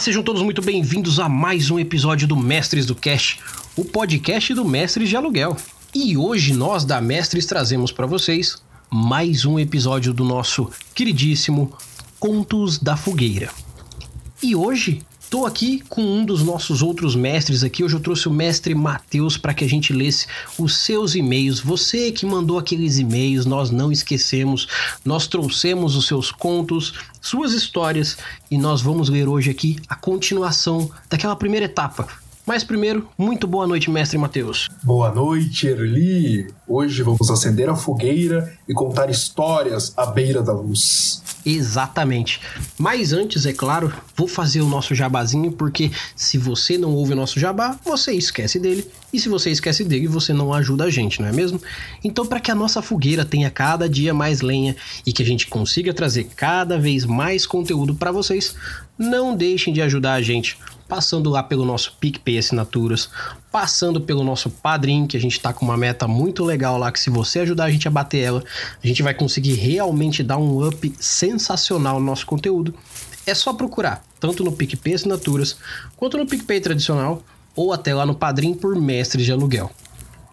Sejam todos muito bem-vindos a mais um episódio do Mestres do Cast, o podcast do Mestres de Aluguel. E hoje nós da Mestres trazemos para vocês mais um episódio do nosso queridíssimo Contos da Fogueira. E hoje Estou aqui com um dos nossos outros mestres aqui. Hoje eu trouxe o mestre Matheus para que a gente lesse os seus e-mails. Você que mandou aqueles e-mails, nós não esquecemos. Nós trouxemos os seus contos, suas histórias e nós vamos ler hoje aqui a continuação daquela primeira etapa. Mas primeiro, muito boa noite, mestre Matheus. Boa noite, Erli. Hoje vamos acender a fogueira e contar histórias à beira da luz. Exatamente. Mas antes, é claro, vou fazer o nosso jabazinho, porque se você não ouve o nosso jabá, você esquece dele. E se você esquece dele, você não ajuda a gente, não é mesmo? Então, para que a nossa fogueira tenha cada dia mais lenha e que a gente consiga trazer cada vez mais conteúdo para vocês, não deixem de ajudar a gente passando lá pelo nosso PicPay Assinaturas, passando pelo nosso Padrim, que a gente está com uma meta muito legal lá, que se você ajudar a gente a bater ela, a gente vai conseguir realmente dar um up sensacional no nosso conteúdo. É só procurar, tanto no PicPay Assinaturas, quanto no PicPay tradicional, ou até lá no Padrim por Mestres de Aluguel.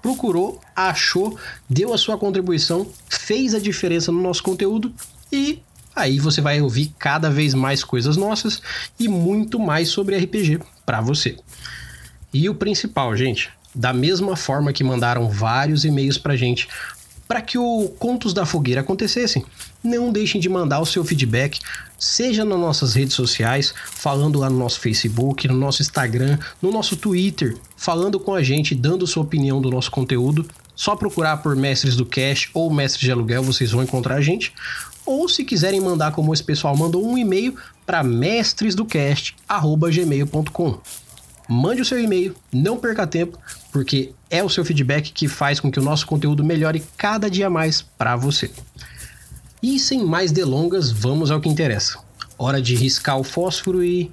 Procurou, achou, deu a sua contribuição, fez a diferença no nosso conteúdo e Aí você vai ouvir cada vez mais coisas nossas e muito mais sobre RPG para você. E o principal, gente, da mesma forma que mandaram vários e-mails pra gente para que o Contos da Fogueira acontecessem, não deixem de mandar o seu feedback, seja nas nossas redes sociais, falando lá no nosso Facebook, no nosso Instagram, no nosso Twitter, falando com a gente, dando sua opinião do nosso conteúdo. Só procurar por Mestres do Cash ou Mestres de Aluguel, vocês vão encontrar a gente ou se quiserem mandar como esse pessoal mandou um e-mail para mestresdocast@gmail.com. Mande o seu e-mail, não perca tempo, porque é o seu feedback que faz com que o nosso conteúdo melhore cada dia mais para você. E sem mais delongas, vamos ao que interessa. Hora de riscar o fósforo e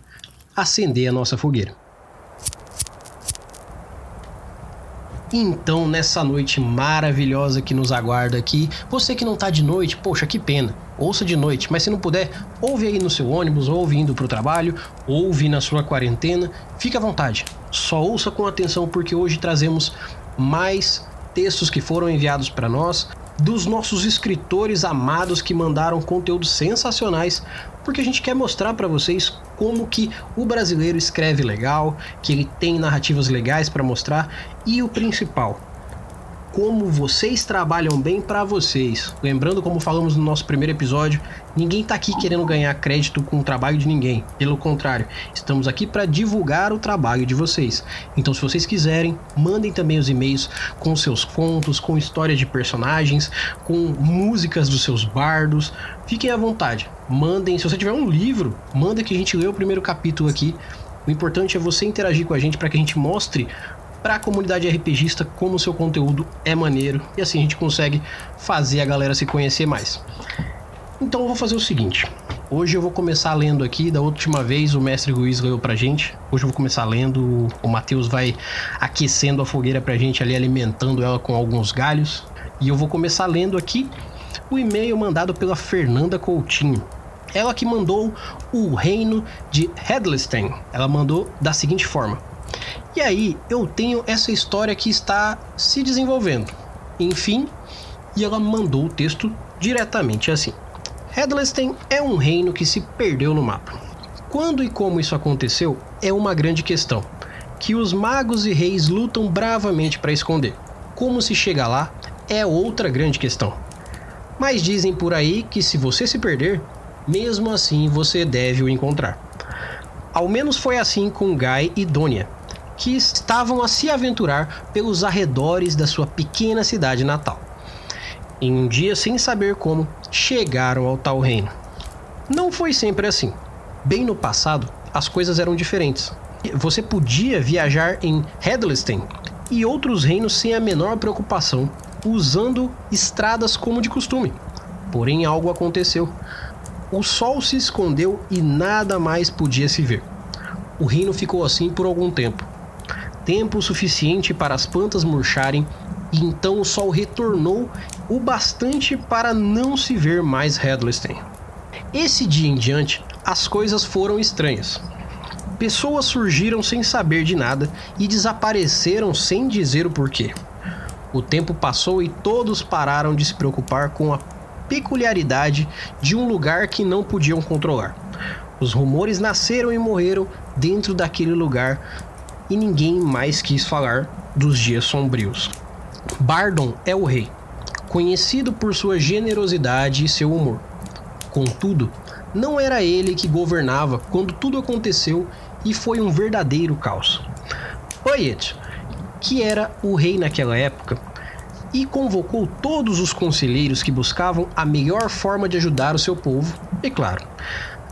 acender a nossa fogueira. Então, nessa noite maravilhosa que nos aguarda aqui, você que não tá de noite, poxa, que pena. Ouça de noite, mas se não puder, ouve aí no seu ônibus, ouve indo pro trabalho, ouve na sua quarentena, fique à vontade. Só ouça com atenção porque hoje trazemos mais textos que foram enviados para nós dos nossos escritores amados que mandaram conteúdos sensacionais, porque a gente quer mostrar para vocês como que o brasileiro escreve legal, que ele tem narrativas legais para mostrar e o principal, como vocês trabalham bem para vocês. Lembrando, como falamos no nosso primeiro episódio, ninguém está aqui querendo ganhar crédito com o trabalho de ninguém. Pelo contrário, estamos aqui para divulgar o trabalho de vocês. Então, se vocês quiserem, mandem também os e-mails com seus contos, com histórias de personagens, com músicas dos seus bardos. Fiquem à vontade. Mandem, se você tiver um livro, manda que a gente lê o primeiro capítulo aqui. O importante é você interagir com a gente para que a gente mostre para a comunidade RPGista como o seu conteúdo é maneiro e assim a gente consegue fazer a galera se conhecer mais. Então eu vou fazer o seguinte. Hoje eu vou começar lendo aqui, da última vez o mestre Luiz leu pra gente. Hoje eu vou começar lendo, o Matheus vai aquecendo a fogueira pra gente ali, alimentando ela com alguns galhos. E eu vou começar lendo aqui o e-mail mandado pela Fernanda Coutinho. Ela que mandou o reino de Headleston. Ela mandou da seguinte forma: e aí eu tenho essa história que está se desenvolvendo. Enfim, e ela mandou o texto diretamente assim. Headleston é um reino que se perdeu no mapa. Quando e como isso aconteceu é uma grande questão, que os magos e reis lutam bravamente para esconder. Como se chega lá é outra grande questão. Mas dizem por aí que se você se perder, mesmo assim você deve o encontrar. Ao menos foi assim com Guy e Donia, que estavam a se aventurar pelos arredores da sua pequena cidade natal. Em um dia, sem saber como, chegaram ao tal reino. Não foi sempre assim. Bem no passado, as coisas eram diferentes. Você podia viajar em Headleston e outros reinos sem a menor preocupação, usando estradas como de costume. Porém, algo aconteceu. O sol se escondeu e nada mais podia se ver. O reino ficou assim por algum tempo tempo suficiente para as plantas murcharem e então o sol retornou o bastante para não se ver mais Headleston. Esse dia em diante, as coisas foram estranhas. Pessoas surgiram sem saber de nada e desapareceram sem dizer o porquê. O tempo passou e todos pararam de se preocupar com a peculiaridade de um lugar que não podiam controlar. Os rumores nasceram e morreram dentro daquele lugar e ninguém mais quis falar dos dias sombrios. Bardon é o rei, conhecido por sua generosidade e seu humor. Contudo, não era ele que governava quando tudo aconteceu e foi um verdadeiro caos. Oyet, que era o rei naquela época, e convocou todos os conselheiros que buscavam a melhor forma de ajudar o seu povo e, claro,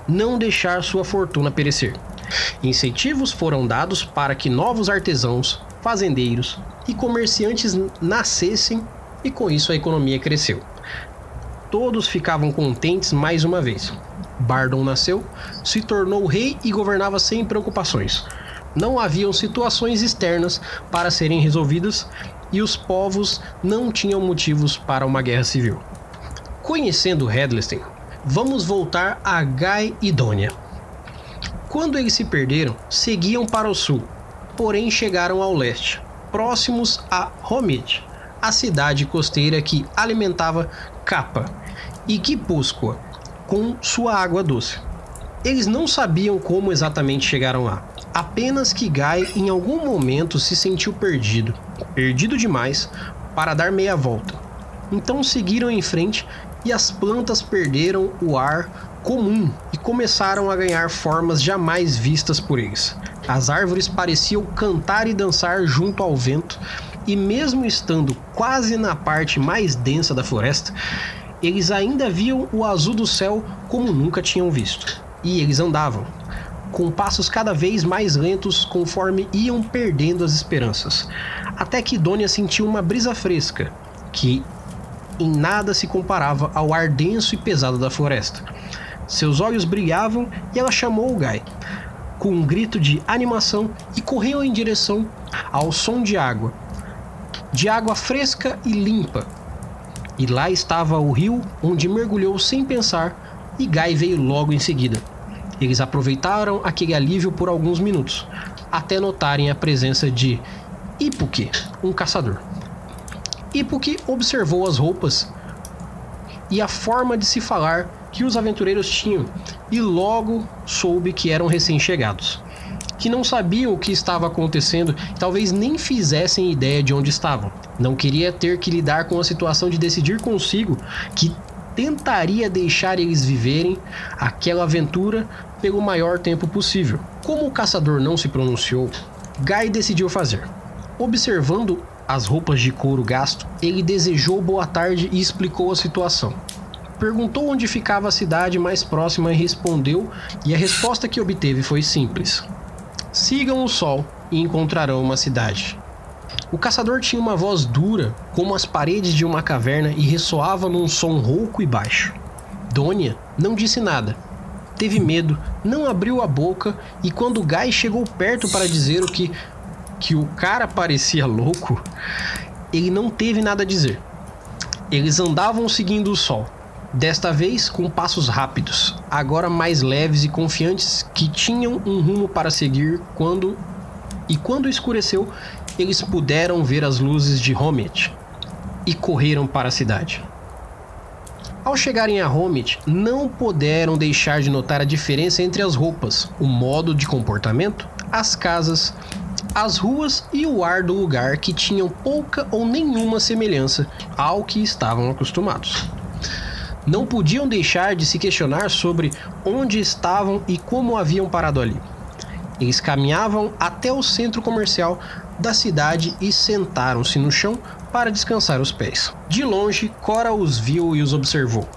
não deixar sua fortuna perecer. Incentivos foram dados para que novos artesãos, fazendeiros e comerciantes nascessem e com isso a economia cresceu. Todos ficavam contentes mais uma vez. Bardon nasceu, se tornou rei e governava sem preocupações. Não haviam situações externas para serem resolvidas e os povos não tinham motivos para uma guerra civil. Conhecendo Hedleston, vamos voltar a Donia. Quando eles se perderam, seguiam para o sul, porém chegaram ao leste, próximos a Homid, a cidade costeira que alimentava Capa e Guipúzcoa com sua água doce. Eles não sabiam como exatamente chegaram lá, apenas que Guy em algum momento se sentiu perdido, perdido demais para dar meia volta. Então seguiram em frente e as plantas perderam o ar comum e começaram a ganhar formas jamais vistas por eles. As árvores pareciam cantar e dançar junto ao vento, e mesmo estando quase na parte mais densa da floresta, eles ainda viam o azul do céu como nunca tinham visto. E eles andavam, com passos cada vez mais lentos conforme iam perdendo as esperanças, até que Dônia sentiu uma brisa fresca, que em nada se comparava ao ar denso e pesado da floresta. Seus olhos brilhavam e ela chamou o Guy, com um grito de animação e correu em direção ao som de água. De água fresca e limpa. E lá estava o rio onde mergulhou sem pensar e Guy veio logo em seguida. Eles aproveitaram aquele alívio por alguns minutos, até notarem a presença de Ipuki, um caçador. Ipuki observou as roupas e a forma de se falar que os aventureiros tinham e logo soube que eram recém-chegados, que não sabiam o que estava acontecendo e talvez nem fizessem ideia de onde estavam. Não queria ter que lidar com a situação de decidir consigo que tentaria deixar eles viverem aquela aventura pelo maior tempo possível. Como o caçador não se pronunciou, Guy decidiu fazer. Observando as roupas de couro gasto, ele desejou boa tarde e explicou a situação. Perguntou onde ficava a cidade mais próxima e respondeu, e a resposta que obteve foi simples: Sigam o sol e encontrarão uma cidade. O caçador tinha uma voz dura, como as paredes de uma caverna, e ressoava num som rouco e baixo. Dônia não disse nada. Teve medo, não abriu a boca, e quando Guy chegou perto para dizer o que que o cara parecia louco, ele não teve nada a dizer. Eles andavam seguindo o sol, desta vez com passos rápidos, agora mais leves e confiantes que tinham um rumo para seguir quando e quando escureceu, eles puderam ver as luzes de Homit e correram para a cidade. Ao chegarem a Homit, não puderam deixar de notar a diferença entre as roupas, o modo de comportamento, as casas as ruas e o ar do lugar que tinham pouca ou nenhuma semelhança ao que estavam acostumados. Não podiam deixar de se questionar sobre onde estavam e como haviam parado ali. Eles caminhavam até o centro comercial da cidade e sentaram-se no chão para descansar os pés. De longe, Cora os viu e os observou.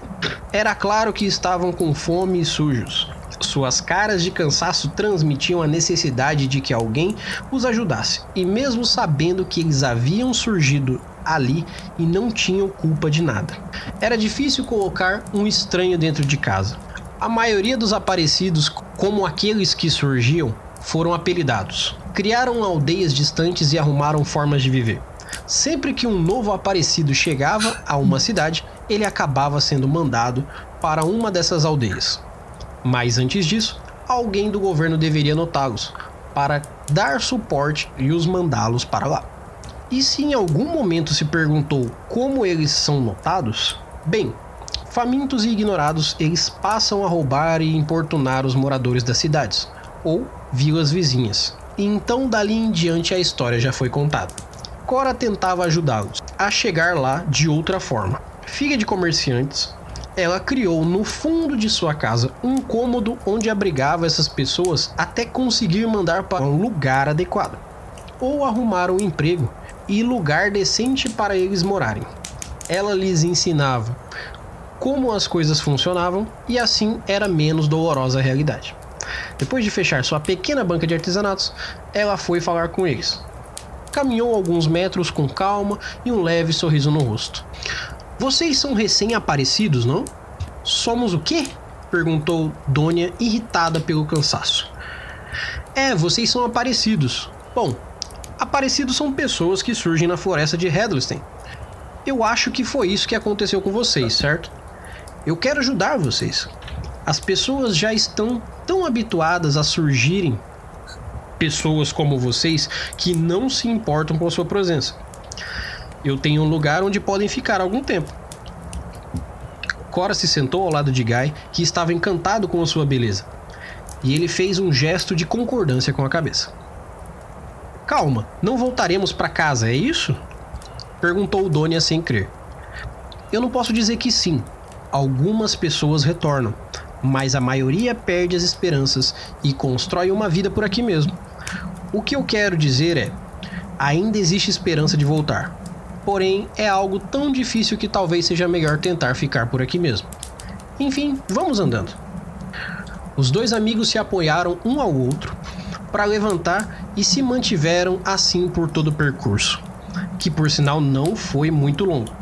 Era claro que estavam com fome e sujos. Suas caras de cansaço transmitiam a necessidade de que alguém os ajudasse, e mesmo sabendo que eles haviam surgido ali e não tinham culpa de nada. Era difícil colocar um estranho dentro de casa. A maioria dos aparecidos, como aqueles que surgiam, foram apelidados. Criaram aldeias distantes e arrumaram formas de viver. Sempre que um novo aparecido chegava a uma cidade, ele acabava sendo mandado para uma dessas aldeias. Mas antes disso, alguém do governo deveria notá-los para dar suporte e os mandá-los para lá. E se em algum momento se perguntou como eles são notados, bem, famintos e ignorados, eles passam a roubar e importunar os moradores das cidades ou vilas vizinhas. E então dali em diante a história já foi contada. Cora tentava ajudá-los a chegar lá de outra forma. Filha de comerciantes, ela criou no fundo de sua casa um cômodo onde abrigava essas pessoas até conseguir mandar para um lugar adequado ou arrumar um emprego e lugar decente para eles morarem. Ela lhes ensinava como as coisas funcionavam e assim era menos dolorosa a realidade. Depois de fechar sua pequena banca de artesanatos, ela foi falar com eles. Caminhou alguns metros com calma e um leve sorriso no rosto. Vocês são recém-aparecidos, não? Somos o quê? perguntou Dônia, irritada pelo cansaço. É, vocês são aparecidos. Bom, Aparecidos são pessoas que surgem na floresta de Hedleston. Eu acho que foi isso que aconteceu com vocês, certo? Eu quero ajudar vocês. As pessoas já estão tão habituadas a surgirem pessoas como vocês que não se importam com a sua presença. Eu tenho um lugar onde podem ficar algum tempo. Cora se sentou ao lado de Guy, que estava encantado com a sua beleza, e ele fez um gesto de concordância com a cabeça. Calma, não voltaremos para casa, é isso? Perguntou Dônia sem crer. Eu não posso dizer que sim. Algumas pessoas retornam, mas a maioria perde as esperanças e constrói uma vida por aqui mesmo. O que eu quero dizer é: ainda existe esperança de voltar. Porém, é algo tão difícil que talvez seja melhor tentar ficar por aqui mesmo. Enfim, vamos andando. Os dois amigos se apoiaram um ao outro para levantar e se mantiveram assim por todo o percurso, que por sinal não foi muito longo.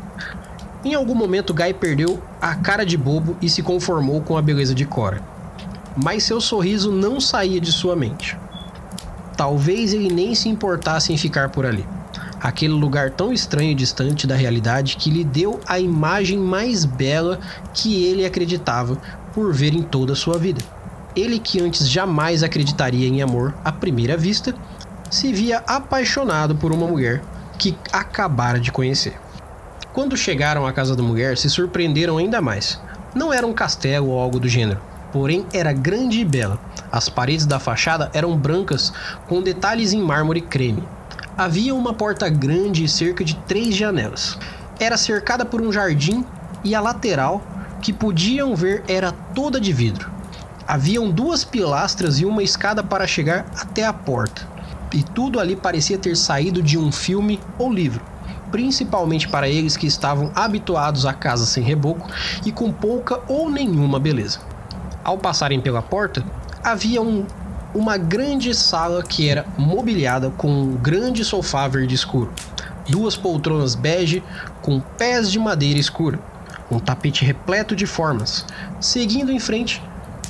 Em algum momento, Guy perdeu a cara de bobo e se conformou com a beleza de Cora. Mas seu sorriso não saía de sua mente. Talvez ele nem se importasse em ficar por ali. Aquele lugar tão estranho e distante da realidade que lhe deu a imagem mais bela que ele acreditava por ver em toda a sua vida. Ele que antes jamais acreditaria em amor à primeira vista, se via apaixonado por uma mulher que acabara de conhecer. Quando chegaram à casa da mulher, se surpreenderam ainda mais. Não era um castelo ou algo do gênero, porém era grande e bela. As paredes da fachada eram brancas com detalhes em mármore creme. Havia uma porta grande e cerca de três janelas. Era cercada por um jardim e a lateral que podiam ver era toda de vidro. Haviam duas pilastras e uma escada para chegar até a porta. E tudo ali parecia ter saído de um filme ou livro, principalmente para eles que estavam habituados a casas sem reboco e com pouca ou nenhuma beleza. Ao passarem pela porta, havia um, uma grande sala que era mobiliada com um grande sofá verde escuro, duas poltronas bege com pés de madeira escura, um tapete repleto de formas. Seguindo em frente,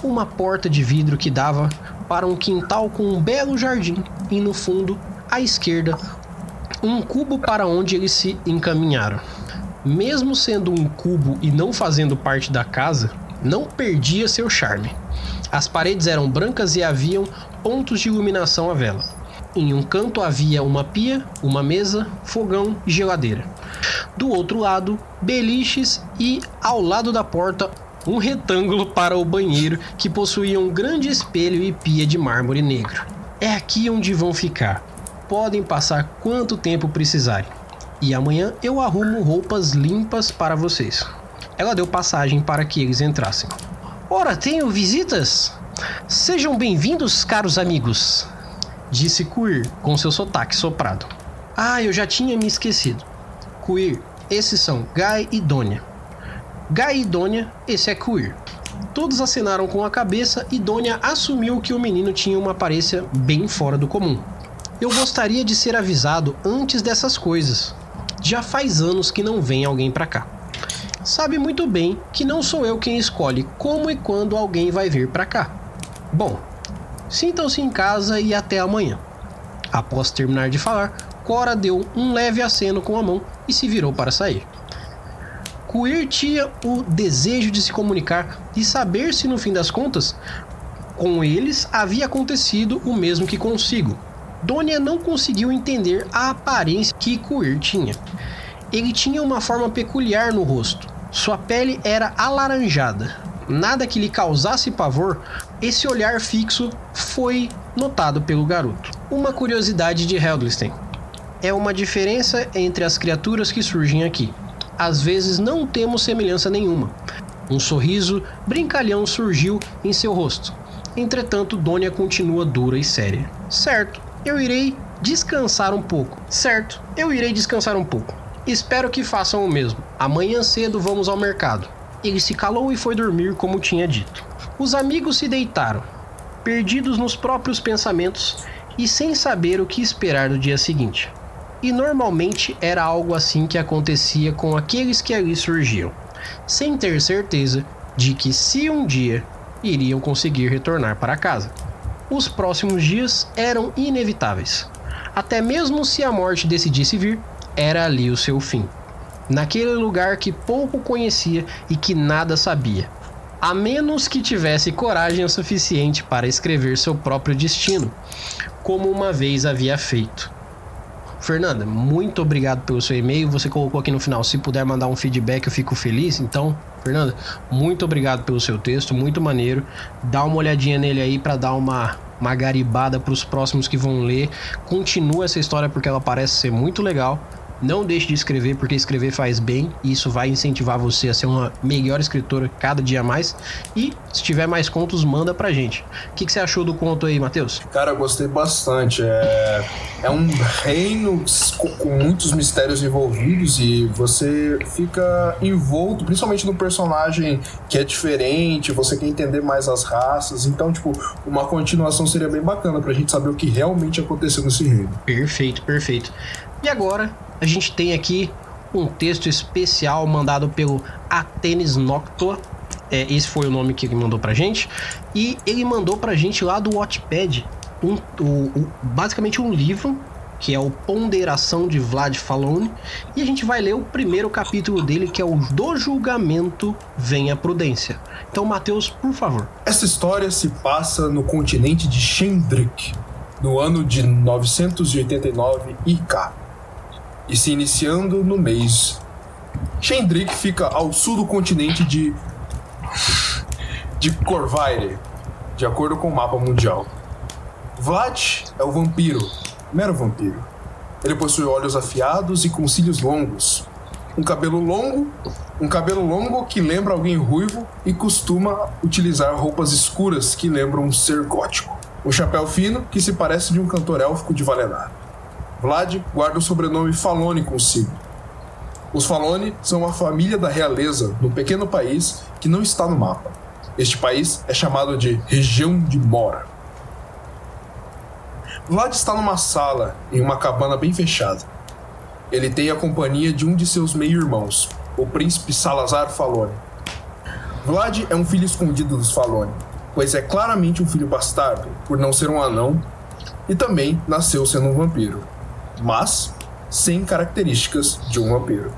uma porta de vidro que dava para um quintal com um belo jardim e no fundo, à esquerda, um cubo para onde eles se encaminharam. Mesmo sendo um cubo e não fazendo parte da casa, não perdia seu charme. As paredes eram brancas e haviam pontos de iluminação à vela. Em um canto havia uma pia, uma mesa, fogão e geladeira. Do outro lado, beliches e ao lado da porta um retângulo para o banheiro que possuía um grande espelho e pia de mármore negro. É aqui onde vão ficar. Podem passar quanto tempo precisarem. E amanhã eu arrumo roupas limpas para vocês. Ela deu passagem para que eles entrassem. Ora, tenho visitas? Sejam bem-vindos, caros amigos, disse Queer com seu sotaque soprado. Ah, eu já tinha me esquecido. Queer, esses são Guy e Dônia. Guy e Dônia, esse é queer. Todos assinaram com a cabeça e Dônia assumiu que o menino tinha uma aparência bem fora do comum. Eu gostaria de ser avisado antes dessas coisas. Já faz anos que não vem alguém para cá. Sabe muito bem que não sou eu quem escolhe como e quando alguém vai vir para cá. Bom, sintam-se em casa e até amanhã. Após terminar de falar, Cora deu um leve aceno com a mão e se virou para sair. Queer tinha o desejo de se comunicar e saber se no fim das contas Com eles havia acontecido o mesmo que consigo. Dônia não conseguiu entender a aparência que Kuir tinha. Ele tinha uma forma peculiar no rosto. Sua pele era alaranjada. Nada que lhe causasse pavor, esse olhar fixo foi notado pelo garoto. Uma curiosidade de Helglisten. É uma diferença entre as criaturas que surgem aqui. Às vezes não temos semelhança nenhuma. Um sorriso brincalhão surgiu em seu rosto. Entretanto, Dônia continua dura e séria. Certo, eu irei descansar um pouco. Certo, eu irei descansar um pouco. Espero que façam o mesmo. Amanhã cedo vamos ao mercado. Ele se calou e foi dormir como tinha dito. Os amigos se deitaram, perdidos nos próprios pensamentos e sem saber o que esperar do dia seguinte. E normalmente era algo assim que acontecia com aqueles que ali surgiam, sem ter certeza de que se um dia iriam conseguir retornar para casa. Os próximos dias eram inevitáveis. Até mesmo se a morte decidisse vir, era ali o seu fim. Naquele lugar que pouco conhecia e que nada sabia, a menos que tivesse coragem o suficiente para escrever seu próprio destino, como uma vez havia feito. Fernanda, muito obrigado pelo seu e-mail. Você colocou aqui no final, se puder mandar um feedback, eu fico feliz. Então, Fernanda, muito obrigado pelo seu texto, muito maneiro. Dá uma olhadinha nele aí para dar uma uma garibada para os próximos que vão ler. Continua essa história porque ela parece ser muito legal. Não deixe de escrever, porque escrever faz bem e isso vai incentivar você a ser uma melhor escritora cada dia mais. E se tiver mais contos, manda pra gente. O que, que você achou do conto aí, Matheus? Cara, gostei bastante. É, é um reino com muitos mistérios envolvidos e você fica envolto, principalmente no personagem que é diferente, você quer entender mais as raças. Então, tipo, uma continuação seria bem bacana pra gente saber o que realmente aconteceu nesse reino. Perfeito, perfeito. E agora, a gente tem aqui um texto especial mandado pelo Atenes Noctua. É, esse foi o nome que ele mandou pra gente. E ele mandou pra gente lá do Watchpad um, basicamente um livro que é o Ponderação de Vlad Falone, e a gente vai ler o primeiro capítulo dele, que é o Do Julgamento Vem a Prudência. Então, Matheus, por favor. Essa história se passa no continente de Shendrik, no ano de 989 IK e se iniciando no mês. Shendrik fica ao sul do continente de. de Corvaire, de acordo com o mapa mundial. Vlad é o vampiro, mero vampiro. Ele possui olhos afiados e com cílios longos, um cabelo longo, um cabelo longo que lembra alguém ruivo e costuma utilizar roupas escuras que lembram um ser gótico. Um chapéu fino que se parece de um cantor élfico de Valenar. Vlad guarda o sobrenome Falone consigo. Os Falone são uma família da realeza num pequeno país que não está no mapa. Este país é chamado de Região de Mora. Vlad está numa sala em uma cabana bem fechada. Ele tem a companhia de um de seus meio-irmãos, o príncipe Salazar Falone. Vlad é um filho escondido dos Falone, pois é claramente um filho bastardo, por não ser um anão, e também nasceu sendo um vampiro mas sem características de um vampiro.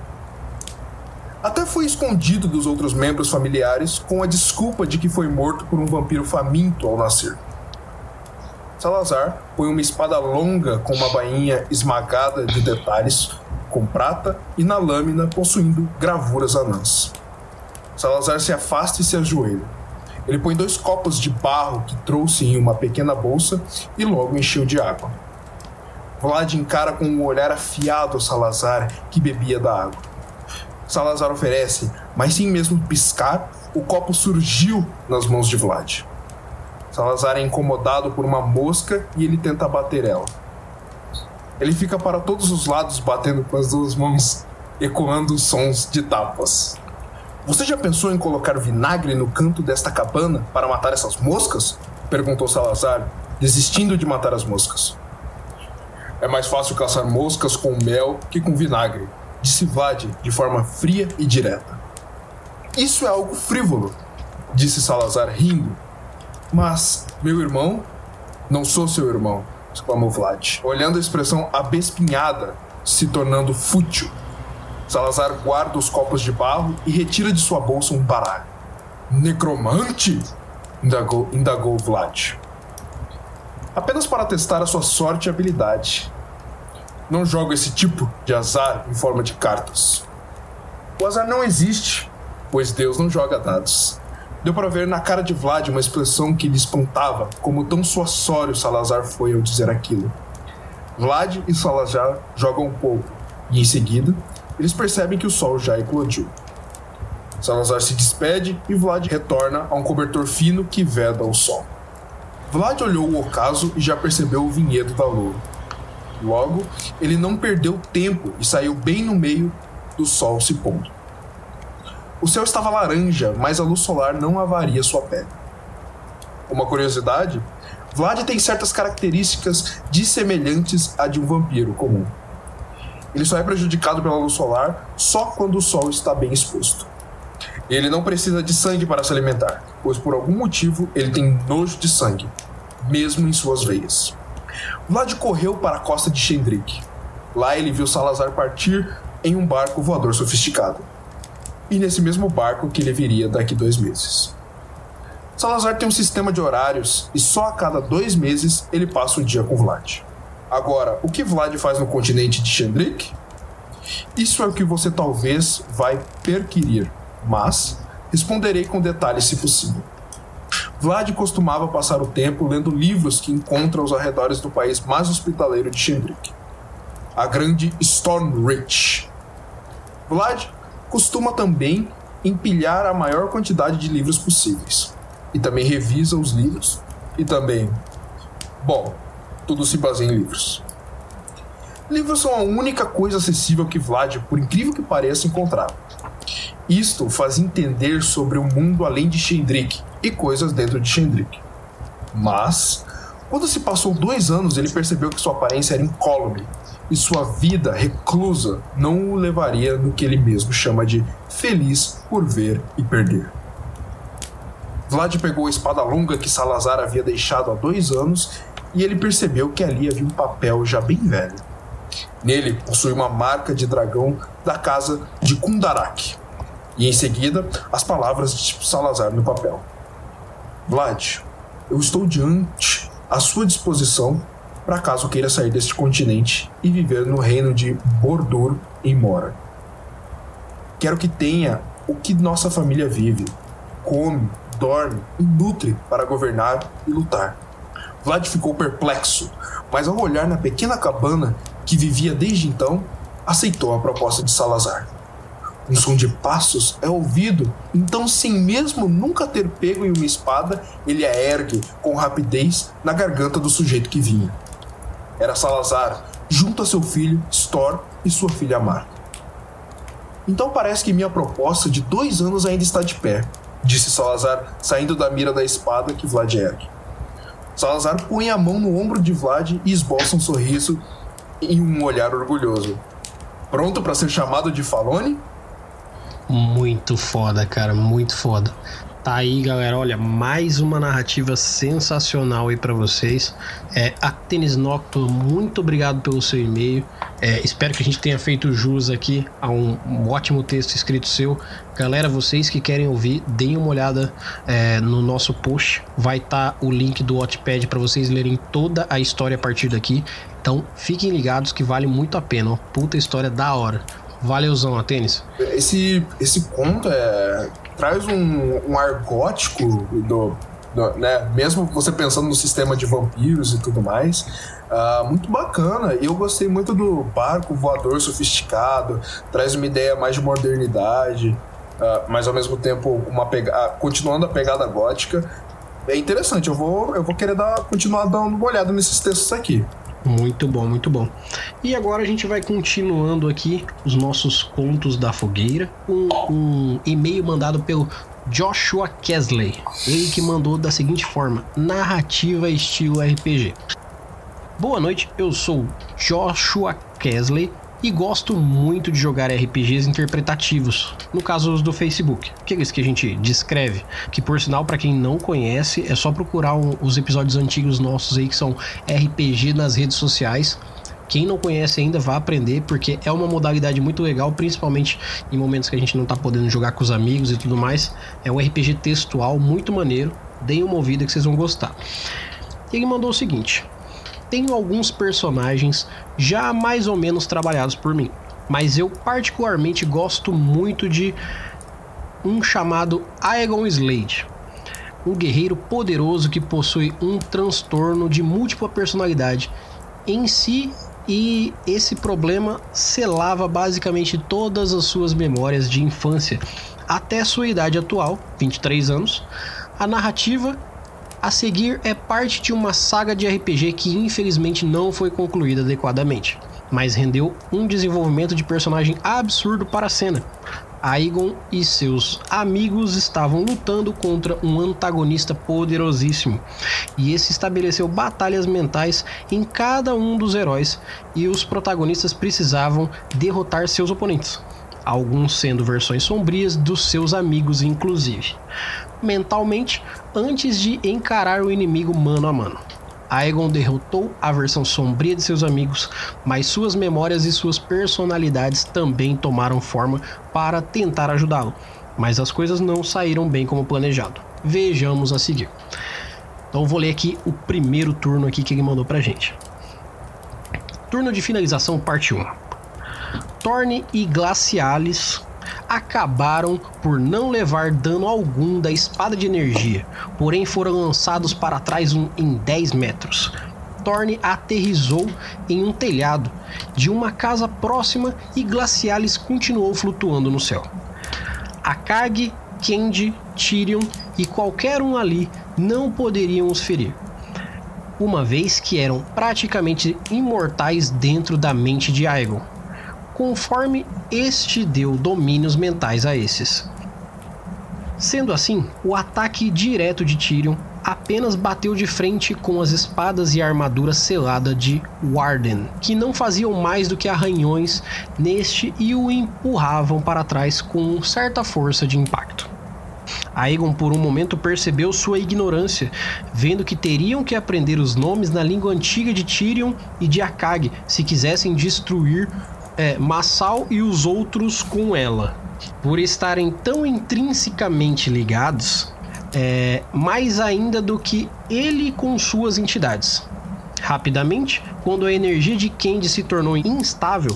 Até foi escondido dos outros membros familiares com a desculpa de que foi morto por um vampiro faminto ao nascer. Salazar põe uma espada longa com uma bainha esmagada de detalhes com prata e na lâmina possuindo gravuras anãs. Salazar se afasta e se ajoelha. Ele põe dois copos de barro que trouxe em uma pequena bolsa e logo encheu de água. Vlad encara com um olhar afiado Salazar, que bebia da água. Salazar oferece, mas sem mesmo piscar, o copo surgiu nas mãos de Vlad. Salazar é incomodado por uma mosca e ele tenta bater ela. Ele fica para todos os lados batendo com as duas mãos, ecoando sons de tapas. Você já pensou em colocar vinagre no canto desta cabana para matar essas moscas? perguntou Salazar, desistindo de matar as moscas. É mais fácil caçar moscas com mel que com vinagre, disse Vlad de forma fria e direta. Isso é algo frívolo, disse Salazar rindo. Mas, meu irmão, não sou seu irmão, exclamou Vlad, olhando a expressão abespinhada, se tornando fútil. Salazar guarda os copos de barro e retira de sua bolsa um baralho. Necromante? indagou, indagou Vlad. Apenas para testar a sua sorte e habilidade. Não jogo esse tipo de azar em forma de cartas. O azar não existe, pois Deus não joga dados. Deu para ver na cara de Vlad uma expressão que lhe espantava, como tão suassório Salazar foi ao dizer aquilo. Vlad e Salazar jogam um pouco, e em seguida, eles percebem que o sol já eclodiu. Salazar se despede e Vlad retorna a um cobertor fino que veda o sol. Vlad olhou o ocaso e já percebeu o vinhedo da lua. Logo, ele não perdeu tempo e saiu bem no meio do sol se pondo. O céu estava laranja, mas a luz solar não avaria sua pele. Uma curiosidade: Vlad tem certas características dissemelhantes à de um vampiro comum. Ele só é prejudicado pela luz solar só quando o sol está bem exposto. Ele não precisa de sangue para se alimentar, pois por algum motivo ele tem nojo de sangue, mesmo em suas veias. Vlad correu para a costa de Shendrik. Lá ele viu Salazar partir em um barco voador sofisticado. E nesse mesmo barco que ele viria daqui dois meses. Salazar tem um sistema de horários e só a cada dois meses ele passa um dia com Vlad. Agora, o que Vlad faz no continente de Shendrik? Isso é o que você talvez vai perquirir, mas responderei com detalhes se possível. Vlad costumava passar o tempo lendo livros que encontra aos arredores do país mais hospitaleiro de Shendrik, a grande Stormreach. Vlad costuma também empilhar a maior quantidade de livros possíveis. E também revisa os livros. E também. Bom, tudo se baseia em livros. Livros são a única coisa acessível que Vlad, por incrível que pareça, encontrava. Isto faz entender sobre o mundo além de Shendrik e coisas dentro de Shendrik. Mas, quando se passou dois anos, ele percebeu que sua aparência era incólume e sua vida reclusa não o levaria no que ele mesmo chama de feliz por ver e perder. Vlad pegou a espada longa que Salazar havia deixado há dois anos e ele percebeu que ali havia um papel já bem velho. Nele possui uma marca de dragão da casa de Kundarak. E em seguida, as palavras de Salazar no papel. Vlad, eu estou diante à sua disposição para caso queira sair deste continente e viver no reino de Bordur em Mora. Quero que tenha o que nossa família vive, come, dorme e nutre para governar e lutar. Vlad ficou perplexo, mas ao olhar na pequena cabana que vivia desde então, aceitou a proposta de Salazar. Um som de passos é ouvido, então, sem mesmo nunca ter pego em uma espada, ele a ergue com rapidez na garganta do sujeito que vinha era Salazar, junto a seu filho, Stor, e sua filha Marta. Então parece que minha proposta de dois anos ainda está de pé, disse Salazar, saindo da mira da espada que Vlad ergue. Salazar põe a mão no ombro de Vlad e esboça um sorriso e um olhar orgulhoso. Pronto para ser chamado de Falone? Muito foda, cara, muito foda. Tá aí, galera. Olha, mais uma narrativa sensacional aí para vocês. É, a Tênis Nocturno, muito obrigado pelo seu e-mail. É, espero que a gente tenha feito jus aqui a um, um ótimo texto escrito seu. Galera, vocês que querem ouvir, deem uma olhada é, no nosso post. Vai estar tá o link do Wattpad para vocês lerem toda a história a partir daqui. Então fiquem ligados que vale muito a pena. Puta história da hora. Valeuzão, a tênis. Esse, esse conto é, traz um, um ar gótico do, do, né? Mesmo você pensando no sistema de vampiros e tudo mais. Uh, muito bacana. Eu gostei muito do barco voador sofisticado, traz uma ideia mais de modernidade, uh, mas ao mesmo tempo uma pega uh, continuando a pegada gótica. É interessante, eu vou, eu vou querer dar, continuar dando uma olhada nesses textos aqui. Muito bom, muito bom. E agora a gente vai continuando aqui os nossos contos da fogueira. Um, um e-mail mandado pelo Joshua Kesley. Ele que mandou da seguinte forma: narrativa estilo RPG. Boa noite, eu sou Joshua Kesley e gosto muito de jogar RPGs interpretativos, no caso os do Facebook, aqueles que a gente descreve, que por sinal para quem não conhece é só procurar um, os episódios antigos nossos aí que são RPG nas redes sociais. Quem não conhece ainda vá aprender porque é uma modalidade muito legal, principalmente em momentos que a gente não tá podendo jogar com os amigos e tudo mais. É um RPG textual muito maneiro Deem uma ouvida que vocês vão gostar. Ele mandou o seguinte: Tenho alguns personagens já mais ou menos trabalhados por mim, mas eu particularmente gosto muito de um chamado Aegon Slade. Um guerreiro poderoso que possui um transtorno de múltipla personalidade em si e esse problema selava basicamente todas as suas memórias de infância até sua idade atual, 23 anos. A narrativa a seguir é parte de uma saga de RPG que infelizmente não foi concluída adequadamente, mas rendeu um desenvolvimento de personagem absurdo para a cena. Aegon e seus amigos estavam lutando contra um antagonista poderosíssimo, e esse estabeleceu batalhas mentais em cada um dos heróis, e os protagonistas precisavam derrotar seus oponentes, alguns sendo versões sombrias dos seus amigos, inclusive, mentalmente, antes de encarar o inimigo mano a mano. Aegon derrotou a versão sombria de seus amigos, mas suas memórias e suas personalidades também tomaram forma para tentar ajudá-lo. Mas as coisas não saíram bem como planejado. Vejamos a seguir. Então vou ler aqui o primeiro turno aqui que ele mandou pra gente. Turno de finalização, parte 1. Torne e Glacialis acabaram por não levar dano algum da espada de energia, porém foram lançados para trás em 10 metros. Thorne aterrizou em um telhado de uma casa próxima e Glacialis continuou flutuando no céu. Akagi, Kendi, Tyrion e qualquer um ali não poderiam os ferir, uma vez que eram praticamente imortais dentro da mente de Aegon conforme este deu domínios mentais a esses. Sendo assim, o ataque direto de Tyrion apenas bateu de frente com as espadas e armadura selada de Warden, que não faziam mais do que arranhões neste e o empurravam para trás com certa força de impacto. Aegon por um momento percebeu sua ignorância, vendo que teriam que aprender os nomes na língua antiga de Tyrion e de Akag se quisessem destruir é, Massal e os outros com ela. Por estarem tão intrinsecamente ligados, é, mais ainda do que ele com suas entidades. Rapidamente, quando a energia de Candy se tornou instável,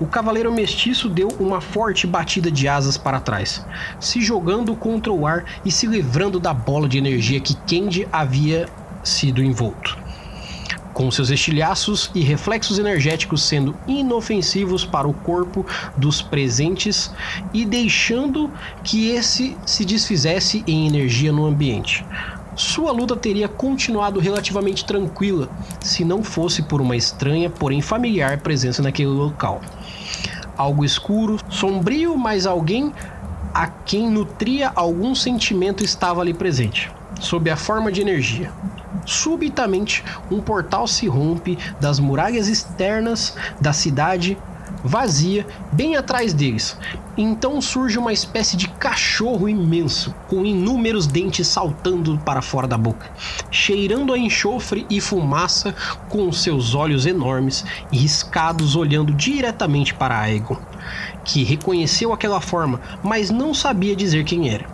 o Cavaleiro Mestiço deu uma forte batida de asas para trás, se jogando contra o ar e se livrando da bola de energia que Candy havia sido envolto com seus estilhaços e reflexos energéticos sendo inofensivos para o corpo dos presentes e deixando que esse se desfizesse em energia no ambiente. Sua luta teria continuado relativamente tranquila se não fosse por uma estranha, porém familiar presença naquele local. Algo escuro, sombrio, mas alguém a quem nutria algum sentimento estava ali presente, sob a forma de energia. Subitamente, um portal se rompe das muralhas externas da cidade vazia bem atrás deles. Então surge uma espécie de cachorro imenso, com inúmeros dentes saltando para fora da boca, cheirando a enxofre e fumaça, com seus olhos enormes e riscados olhando diretamente para Aegon, que reconheceu aquela forma, mas não sabia dizer quem era.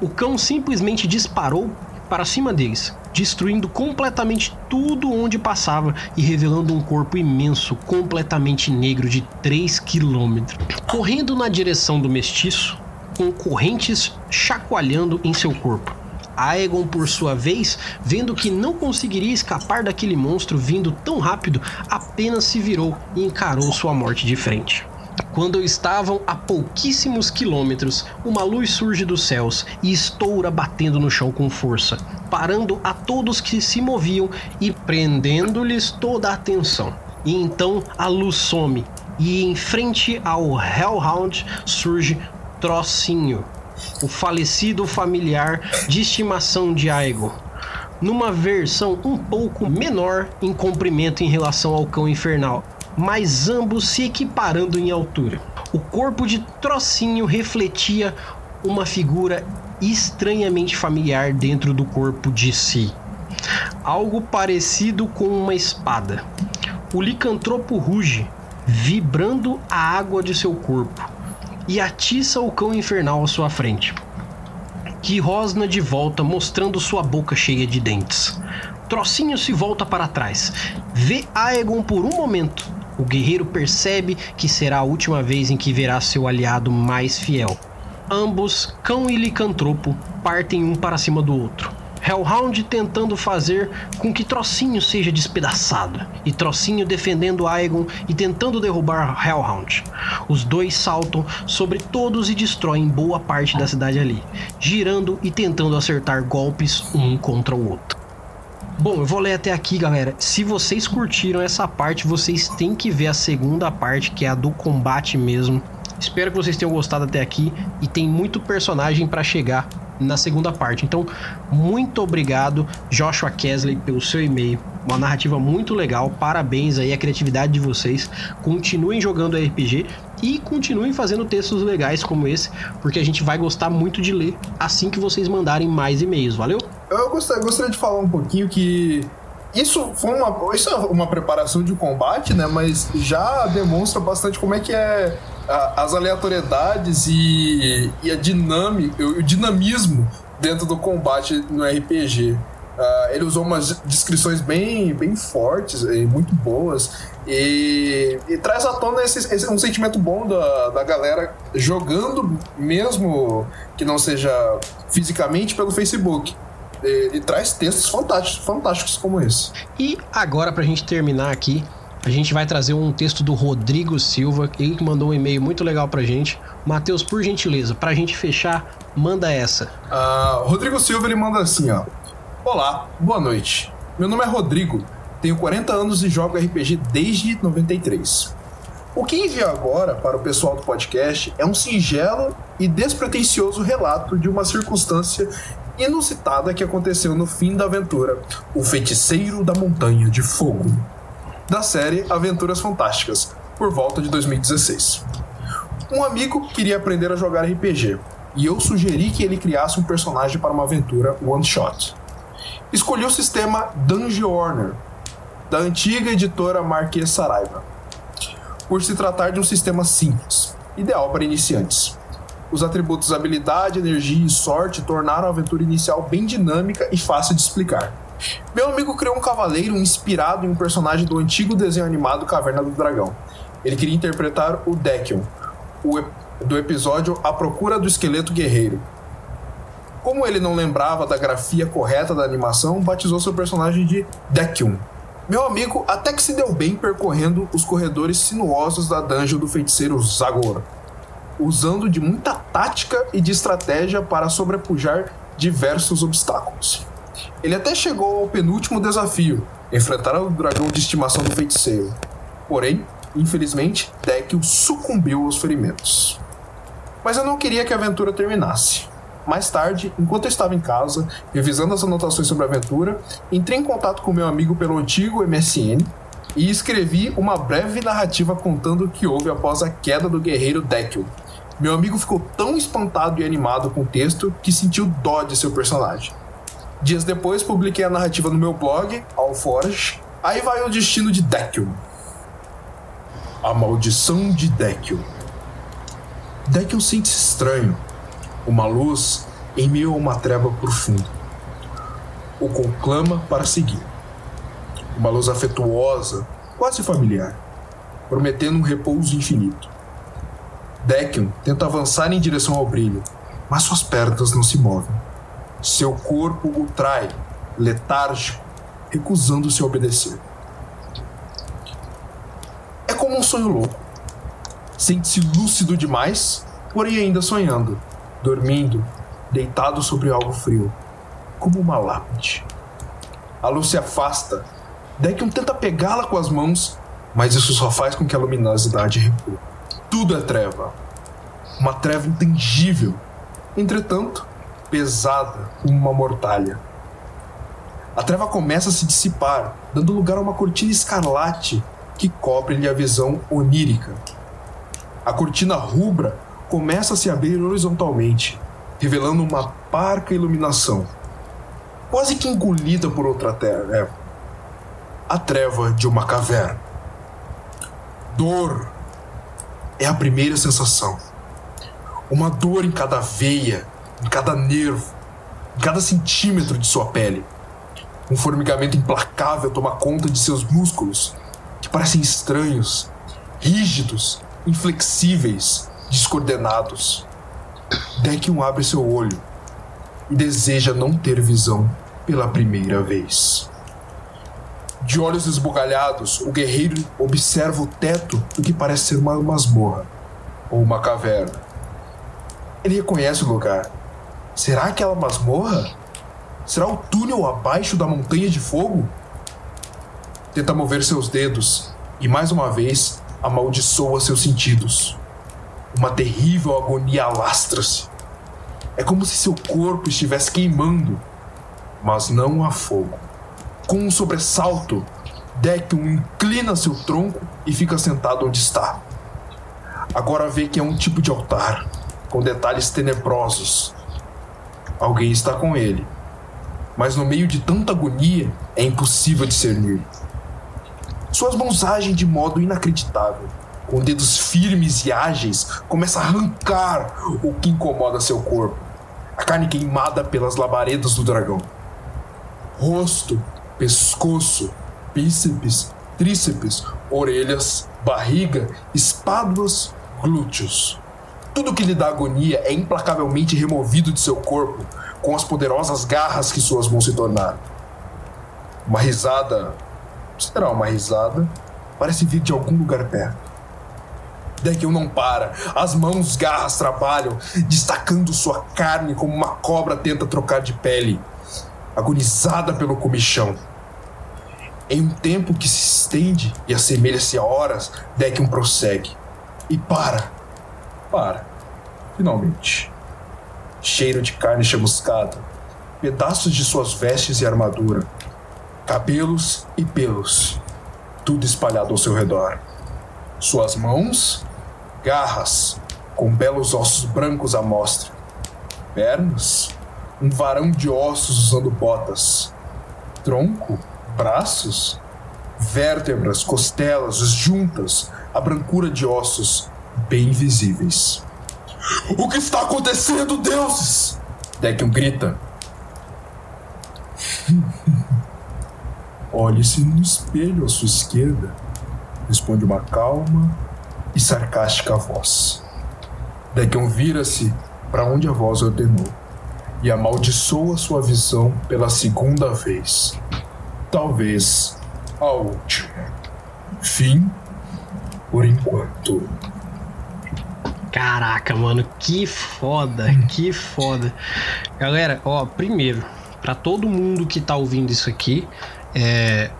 O cão simplesmente disparou para cima deles, destruindo completamente tudo onde passava e revelando um corpo imenso, completamente negro de 3 quilômetros. Correndo na direção do mestiço, com correntes chacoalhando em seu corpo. Aegon, por sua vez, vendo que não conseguiria escapar daquele monstro vindo tão rápido, apenas se virou e encarou sua morte de frente. Quando estavam a pouquíssimos quilômetros, uma luz surge dos céus e estoura batendo no chão com força, parando a todos que se moviam e prendendo-lhes toda a atenção. E então a luz some, e em frente ao Hellhound surge Trocinho, o falecido familiar de estimação de Aegon, numa versão um pouco menor em comprimento em relação ao cão infernal, mas ambos se equiparando em altura. O corpo de Trocinho refletia uma figura estranhamente familiar dentro do corpo de si. Algo parecido com uma espada. O licantropo ruge, vibrando a água de seu corpo, e atiça o cão infernal à sua frente. que rosna de volta mostrando sua boca cheia de dentes. Trocinho se volta para trás. Vê Aegon por um momento. O guerreiro percebe que será a última vez em que verá seu aliado mais fiel. Ambos, cão e licantropo, partem um para cima do outro. Hellhound tentando fazer com que Trocinho seja despedaçado, e Trocinho defendendo Aegon e tentando derrubar Hellhound. Os dois saltam sobre todos e destroem boa parte da cidade ali, girando e tentando acertar golpes um contra o outro. Bom, eu vou ler até aqui, galera. Se vocês curtiram essa parte, vocês têm que ver a segunda parte, que é a do combate mesmo. Espero que vocês tenham gostado até aqui e tem muito personagem para chegar na segunda parte. Então, muito obrigado, Joshua Kesley, pelo seu e-mail. Uma narrativa muito legal. Parabéns aí à criatividade de vocês. Continuem jogando RPG e continuem fazendo textos legais como esse, porque a gente vai gostar muito de ler assim que vocês mandarem mais e-mails. Valeu? Eu gostaria, gostaria de falar um pouquinho que isso foi uma, isso é uma preparação de combate, né? Mas já demonstra bastante como é que é a, as aleatoriedades e, e a dinâmica, o dinamismo dentro do combate no RPG. Uh, ele usou umas descrições bem, bem fortes e muito boas e, e traz à tona esse, esse, um sentimento bom da, da galera jogando, mesmo que não seja fisicamente, pelo Facebook. E, e, traz textos fantásticos, fantásticos como esse. E agora, pra gente terminar aqui, a gente vai trazer um texto do Rodrigo Silva, ele que mandou um e-mail muito legal pra gente. Matheus, por gentileza, pra gente fechar, manda essa. Uh, Rodrigo Silva, ele manda assim, ó. Olá, boa noite. Meu nome é Rodrigo, tenho 40 anos e jogo RPG desde 93. O que envio agora para o pessoal do podcast é um singelo e despretensioso relato de uma circunstância inusitada que aconteceu no fim da aventura, O Feiticeiro da Montanha de Fogo, da série Aventuras Fantásticas, por volta de 2016. Um amigo queria aprender a jogar RPG, e eu sugeri que ele criasse um personagem para uma aventura one shot. Escolhi o sistema Dungeon Warner, da antiga editora Marquês Saraiva, por se tratar de um sistema simples, ideal para iniciantes. Os atributos habilidade, energia e sorte tornaram a aventura inicial bem dinâmica e fácil de explicar. Meu amigo criou um cavaleiro inspirado em um personagem do antigo desenho animado Caverna do Dragão. Ele queria interpretar o Dekion, do episódio A Procura do Esqueleto Guerreiro. Como ele não lembrava da grafia correta da animação, batizou seu personagem de Dekion. Meu amigo até que se deu bem percorrendo os corredores sinuosos da dungeon do feiticeiro Zagor usando de muita tática e de estratégia para sobrepujar diversos obstáculos. Ele até chegou ao penúltimo desafio, enfrentar o dragão de estimação do feiticeiro. Porém, infelizmente, Dekil sucumbiu aos ferimentos. Mas eu não queria que a aventura terminasse. Mais tarde, enquanto eu estava em casa, revisando as anotações sobre a aventura, entrei em contato com meu amigo pelo antigo MSN e escrevi uma breve narrativa contando o que houve após a queda do guerreiro Dekil, meu amigo ficou tão espantado e animado com o texto que sentiu dó de seu personagem. Dias depois, publiquei a narrativa no meu blog, Alforge. Aí vai o destino de Dekil. A maldição de Dekil. Dekil sente-se estranho. Uma luz em meio a uma treva profunda. O conclama para seguir. Uma luz afetuosa, quase familiar, prometendo um repouso infinito. Dekion tenta avançar em direção ao brilho, mas suas pernas não se movem. Seu corpo o trai, letárgico, recusando-se a obedecer. É como um sonho louco. Sente-se lúcido demais, porém ainda sonhando, dormindo, deitado sobre algo frio, como uma lápide. A luz se afasta. Dekion tenta pegá-la com as mãos, mas isso só faz com que a luminosidade recua. Tudo é treva. Uma treva intangível, entretanto, pesada como uma mortalha. A treva começa a se dissipar, dando lugar a uma cortina escarlate que cobre-lhe a visão onírica. A cortina rubra começa a se abrir horizontalmente, revelando uma parca iluminação, quase que engolida por outra treva. É, a treva de uma caverna. Dor, é a primeira sensação. Uma dor em cada veia, em cada nervo, em cada centímetro de sua pele. Um formigamento implacável toma conta de seus músculos, que parecem estranhos, rígidos, inflexíveis, descoordenados. Dekion abre seu olho e deseja não ter visão pela primeira vez. De olhos esbugalhados, o guerreiro observa o teto do que parece ser uma masmorra ou uma caverna. Ele reconhece o lugar. Será aquela masmorra? Será o túnel abaixo da montanha de fogo? Tenta mover seus dedos e mais uma vez amaldiçoa seus sentidos. Uma terrível agonia alastra-se. É como se seu corpo estivesse queimando, mas não a fogo. Com um sobressalto, Dekion inclina seu tronco e fica sentado onde está. Agora vê que é um tipo de altar, com detalhes tenebrosos. Alguém está com ele, mas no meio de tanta agonia é impossível discernir. Suas mãos agem de modo inacreditável. Com dedos firmes e ágeis, começa a arrancar o que incomoda seu corpo. A carne queimada pelas labaredas do dragão. Rosto, pescoço, bíceps, tríceps, orelhas, barriga, espádulas, glúteos. Tudo que lhe dá agonia é implacavelmente removido de seu corpo com as poderosas garras que suas mãos se tornaram. Uma risada. Será uma risada? Parece vir de algum lugar perto. Dekion não para. As mãos garras trabalham, destacando sua carne como uma cobra tenta trocar de pele, agonizada pelo comichão. Em um tempo que se estende e assemelha-se a horas, Dekion prossegue. E para. Para. Finalmente. Cheiro de carne chamuscada, pedaços de suas vestes e armadura, cabelos e pelos, tudo espalhado ao seu redor. Suas mãos, garras, com belos ossos brancos à mostra. Pernas, um varão de ossos usando botas. Tronco, braços, vértebras, costelas juntas, a brancura de ossos bem visíveis. O que está acontecendo, deuses? Dekion grita. Olhe-se no espelho à sua esquerda, responde uma calma e sarcástica voz. Dekion vira-se para onde a voz ordenou e amaldiçoa sua visão pela segunda vez. Talvez a última. Fim por enquanto. Caraca, mano, que foda, que foda. Galera, ó, primeiro, para todo mundo que tá ouvindo isso aqui, é,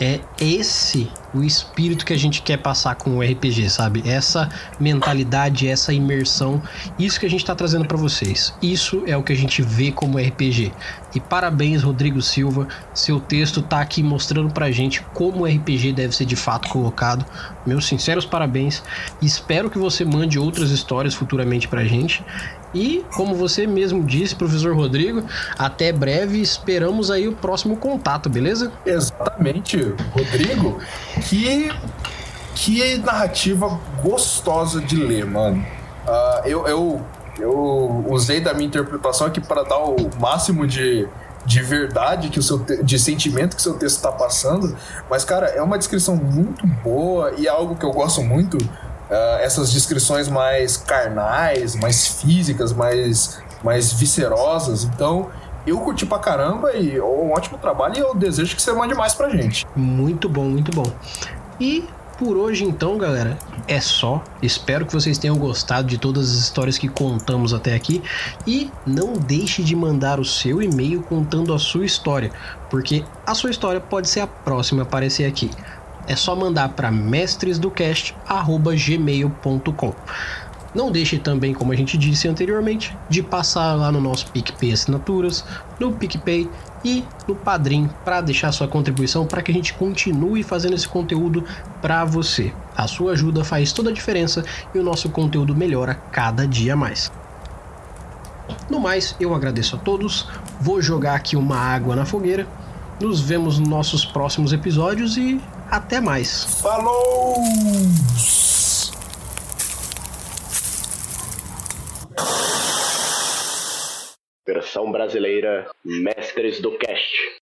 é esse o espírito que a gente quer passar com o RPG, sabe? Essa mentalidade, essa imersão, isso que a gente tá trazendo para vocês. Isso é o que a gente vê como RPG. E parabéns, Rodrigo Silva, seu texto tá aqui mostrando pra gente como o RPG deve ser de fato colocado. Meus sinceros parabéns. Espero que você mande outras histórias futuramente pra gente. E, como você mesmo disse, professor Rodrigo, até breve, esperamos aí o próximo contato, beleza? Exatamente, Rodrigo. Que, que narrativa gostosa de ler, mano. Uh, eu, eu, eu usei da minha interpretação aqui para dar o máximo de, de verdade que o seu de sentimento que o seu texto está passando, mas cara, é uma descrição muito boa e é algo que eu gosto muito uh, essas descrições mais carnais, mais físicas, mais, mais viscerosas. Então, eu curti pra caramba e um ótimo trabalho e eu desejo que você mande mais pra gente. Muito bom, muito bom. E por hoje então, galera, é só. Espero que vocês tenham gostado de todas as histórias que contamos até aqui e não deixe de mandar o seu e-mail contando a sua história, porque a sua história pode ser a próxima a aparecer aqui é só mandar para mestresdocast@gmail.com. Não deixe também, como a gente disse anteriormente, de passar lá no nosso PicPay Assinaturas, no PicPay e no Padrim para deixar sua contribuição para que a gente continue fazendo esse conteúdo para você. A sua ajuda faz toda a diferença e o nosso conteúdo melhora cada dia mais. No mais, eu agradeço a todos. Vou jogar aqui uma água na fogueira. Nos vemos nos nossos próximos episódios e até mais. Falou! Versão brasileira Mestres do Cast.